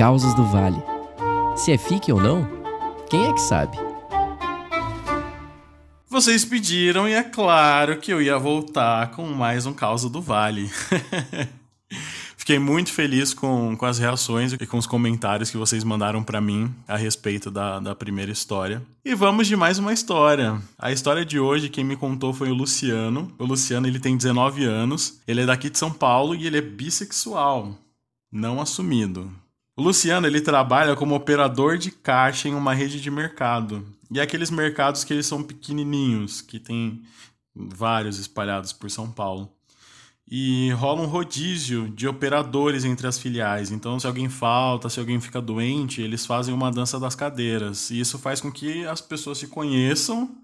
Causas do Vale. Se é fique ou não, quem é que sabe? Vocês pediram e é claro que eu ia voltar com mais um Causa do Vale. Fiquei muito feliz com, com as reações e com os comentários que vocês mandaram para mim a respeito da, da primeira história. E vamos de mais uma história. A história de hoje, quem me contou foi o Luciano. O Luciano, ele tem 19 anos, ele é daqui de São Paulo e ele é bissexual, não assumido. O Luciano, ele trabalha como operador de caixa em uma rede de mercado. E é aqueles mercados que eles são pequenininhos, que tem vários espalhados por São Paulo e rola um rodízio de operadores entre as filiais. Então, se alguém falta, se alguém fica doente, eles fazem uma dança das cadeiras. E isso faz com que as pessoas se conheçam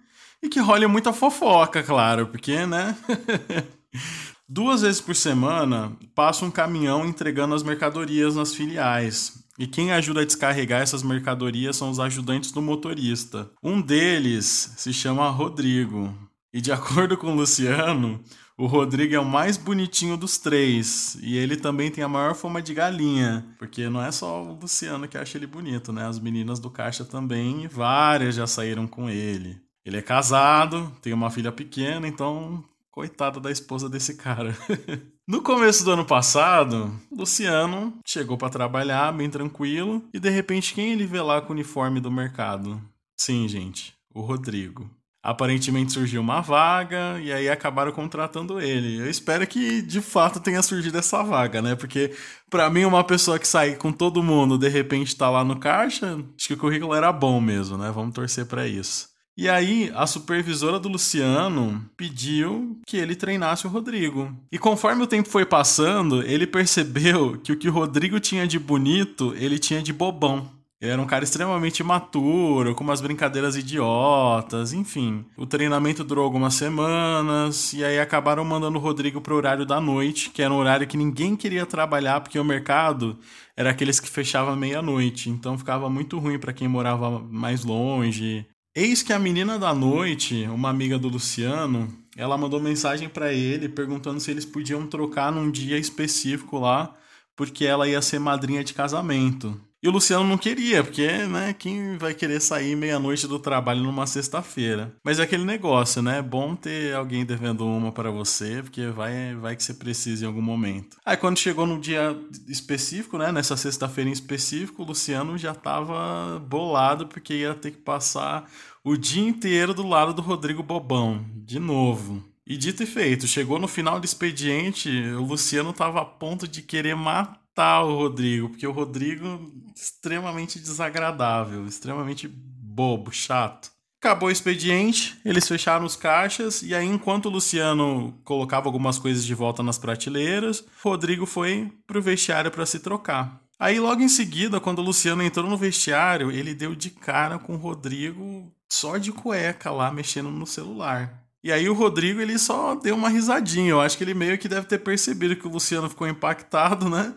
e que role muita fofoca, claro, porque, né? Duas vezes por semana passa um caminhão entregando as mercadorias nas filiais. E quem ajuda a descarregar essas mercadorias são os ajudantes do motorista. Um deles se chama Rodrigo. E de acordo com o Luciano, o Rodrigo é o mais bonitinho dos três. E ele também tem a maior fama de galinha. Porque não é só o Luciano que acha ele bonito, né? As meninas do caixa também, várias já saíram com ele. Ele é casado, tem uma filha pequena, então coitada da esposa desse cara. no começo do ano passado, Luciano chegou para trabalhar bem tranquilo e de repente quem ele vê lá com o uniforme do mercado? Sim, gente, o Rodrigo aparentemente surgiu uma vaga e aí acabaram contratando ele. Eu espero que de fato tenha surgido essa vaga, né? Porque para mim uma pessoa que sai com todo mundo, de repente tá lá no caixa, acho que o currículo era bom mesmo, né? Vamos torcer para isso. E aí, a supervisora do Luciano pediu que ele treinasse o Rodrigo. E conforme o tempo foi passando, ele percebeu que o que o Rodrigo tinha de bonito, ele tinha de bobão. Ele era um cara extremamente imaturo, com umas brincadeiras idiotas, enfim. O treinamento durou algumas semanas e aí acabaram mandando o Rodrigo pro horário da noite, que era um horário que ninguém queria trabalhar porque o mercado era aqueles que fechava meia-noite, então ficava muito ruim para quem morava mais longe. Eis que a menina da noite, uma amiga do Luciano, ela mandou mensagem para ele perguntando se eles podiam trocar num dia específico lá, porque ela ia ser madrinha de casamento. E o Luciano não queria, porque, né, quem vai querer sair meia-noite do trabalho numa sexta-feira? Mas é aquele negócio, né? É bom ter alguém devendo uma para você, porque vai, vai que você precisa em algum momento. Aí quando chegou no dia específico, né, nessa sexta-feira em específico, o Luciano já tava bolado porque ia ter que passar o dia inteiro do lado do Rodrigo Bobão, de novo. E dito e feito, chegou no final do expediente, o Luciano tava a ponto de querer matar o Rodrigo, porque o Rodrigo extremamente desagradável, extremamente bobo, chato. Acabou o expediente, eles fecharam os caixas e aí enquanto o Luciano colocava algumas coisas de volta nas prateleiras, Rodrigo foi pro vestiário para se trocar. Aí logo em seguida, quando o Luciano entrou no vestiário, ele deu de cara com o Rodrigo só de cueca lá mexendo no celular. E aí o Rodrigo ele só deu uma risadinha. Eu acho que ele meio que deve ter percebido que o Luciano ficou impactado, né?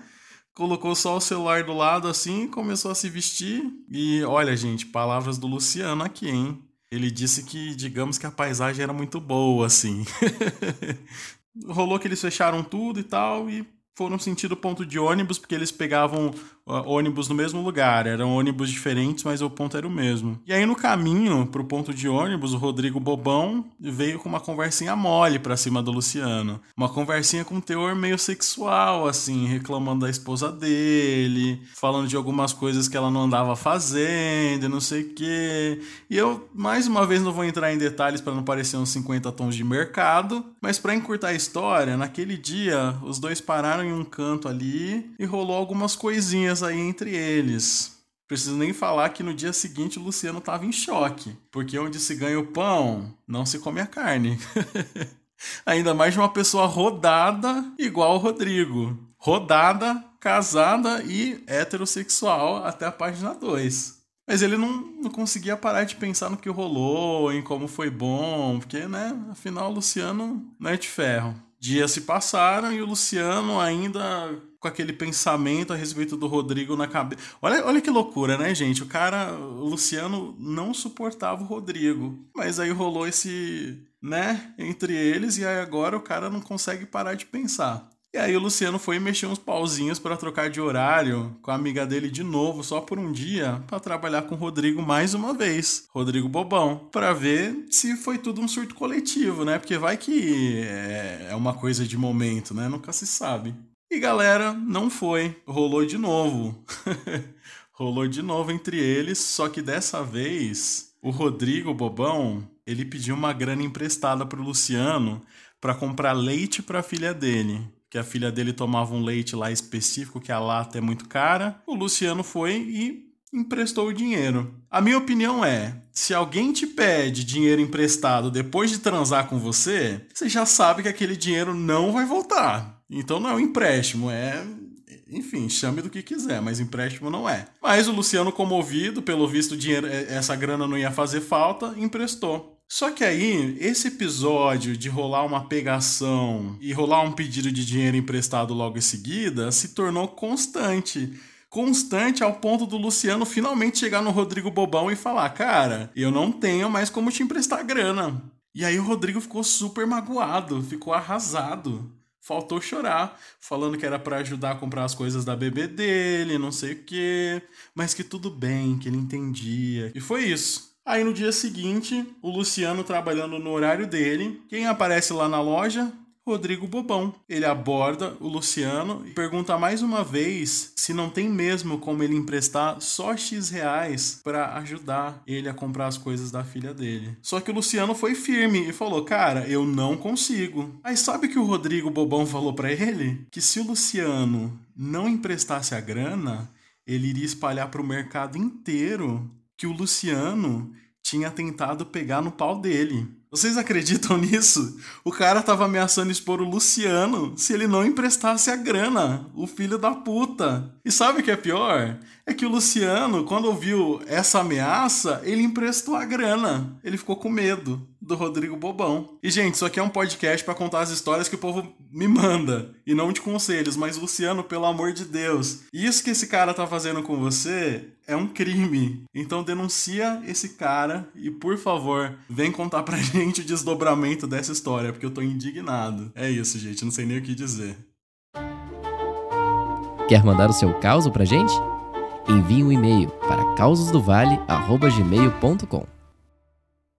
Colocou só o celular do lado assim, começou a se vestir. E olha, gente, palavras do Luciano aqui, hein? Ele disse que, digamos que a paisagem era muito boa, assim. Rolou que eles fecharam tudo e tal, e foram sentido ponto de ônibus, porque eles pegavam ônibus no mesmo lugar. Eram ônibus diferentes, mas o ponto era o mesmo. E aí, no caminho pro ponto de ônibus, o Rodrigo Bobão veio com uma conversinha mole pra cima do Luciano. Uma conversinha com teor meio sexual, assim, reclamando da esposa dele, falando de algumas coisas que ela não andava fazendo não sei o quê. E eu, mais uma vez, não vou entrar em detalhes para não parecer uns 50 tons de mercado, mas para encurtar a história, naquele dia, os dois pararam em um canto ali e rolou algumas coisinhas aí entre eles. Preciso nem falar que no dia seguinte o Luciano tava em choque, porque onde se ganha o pão, não se come a carne. Ainda mais de uma pessoa rodada igual o Rodrigo. Rodada, casada e heterossexual até a página 2. Mas ele não, não conseguia parar de pensar no que rolou, em como foi bom, porque, né, afinal o Luciano não é de ferro. Dias se passaram e o Luciano ainda com aquele pensamento a respeito do Rodrigo na cabeça. Olha, olha que loucura, né, gente? O cara, o Luciano não suportava o Rodrigo. Mas aí rolou esse, né, entre eles e aí agora o cara não consegue parar de pensar. E aí o Luciano foi mexer uns pauzinhos para trocar de horário com a amiga dele de novo, só por um dia, para trabalhar com o Rodrigo mais uma vez, Rodrigo Bobão, para ver se foi tudo um surto coletivo, né? Porque vai que é, é uma coisa de momento, né? Nunca se sabe. E galera, não foi, rolou de novo. rolou de novo entre eles, só que dessa vez o Rodrigo Bobão, ele pediu uma grana emprestada pro Luciano para comprar leite para a filha dele que a filha dele tomava um leite lá específico, que a lata é muito cara. O Luciano foi e emprestou o dinheiro. A minha opinião é: se alguém te pede dinheiro emprestado depois de transar com você, você já sabe que aquele dinheiro não vai voltar. Então não é um empréstimo, é enfim, chame do que quiser, mas empréstimo não é. Mas o Luciano, comovido, pelo visto, dinheiro, essa grana não ia fazer falta, emprestou. Só que aí, esse episódio de rolar uma pegação e rolar um pedido de dinheiro emprestado logo em seguida se tornou constante. Constante ao ponto do Luciano finalmente chegar no Rodrigo Bobão e falar: Cara, eu não tenho mais como te emprestar grana. E aí o Rodrigo ficou super magoado, ficou arrasado. Faltou chorar, falando que era para ajudar a comprar as coisas da bebê dele, não sei o quê, mas que tudo bem, que ele entendia. E foi isso. Aí no dia seguinte, o Luciano trabalhando no horário dele. Quem aparece lá na loja? Rodrigo Bobão. Ele aborda o Luciano e pergunta mais uma vez se não tem mesmo como ele emprestar só X reais para ajudar ele a comprar as coisas da filha dele. Só que o Luciano foi firme e falou: Cara, eu não consigo. Aí sabe que o Rodrigo Bobão falou para ele? Que se o Luciano não emprestasse a grana, ele iria espalhar para o mercado inteiro que o Luciano tinha tentado pegar no pau dele. Vocês acreditam nisso? O cara tava ameaçando expor o Luciano se ele não emprestasse a grana, o filho da puta. E sabe o que é pior? É que o Luciano, quando ouviu essa ameaça, ele emprestou a grana. Ele ficou com medo do Rodrigo Bobão. E, gente, isso aqui é um podcast para contar as histórias que o povo me manda e não de conselhos. Mas, Luciano, pelo amor de Deus, isso que esse cara tá fazendo com você é um crime. Então, denuncia esse cara e, por favor, vem contar pra gente o desdobramento dessa história, porque eu tô indignado. É isso, gente, não sei nem o que dizer. Quer mandar o seu caos pra gente? Envie um e-mail para causosdovale.gmail.com